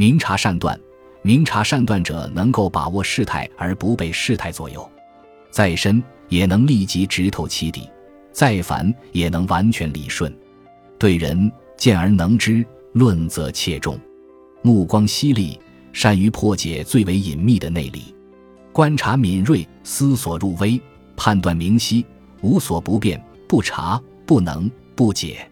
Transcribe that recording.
明察善断，明察善断者能够把握事态而不被事态左右，再深也能立即直透其底，再繁也能完全理顺。对人见而能知，论则切中，目光犀利，善于破解最为隐秘的内里，观察敏锐，思索入微，判断明晰，无所不变，不察不能不解。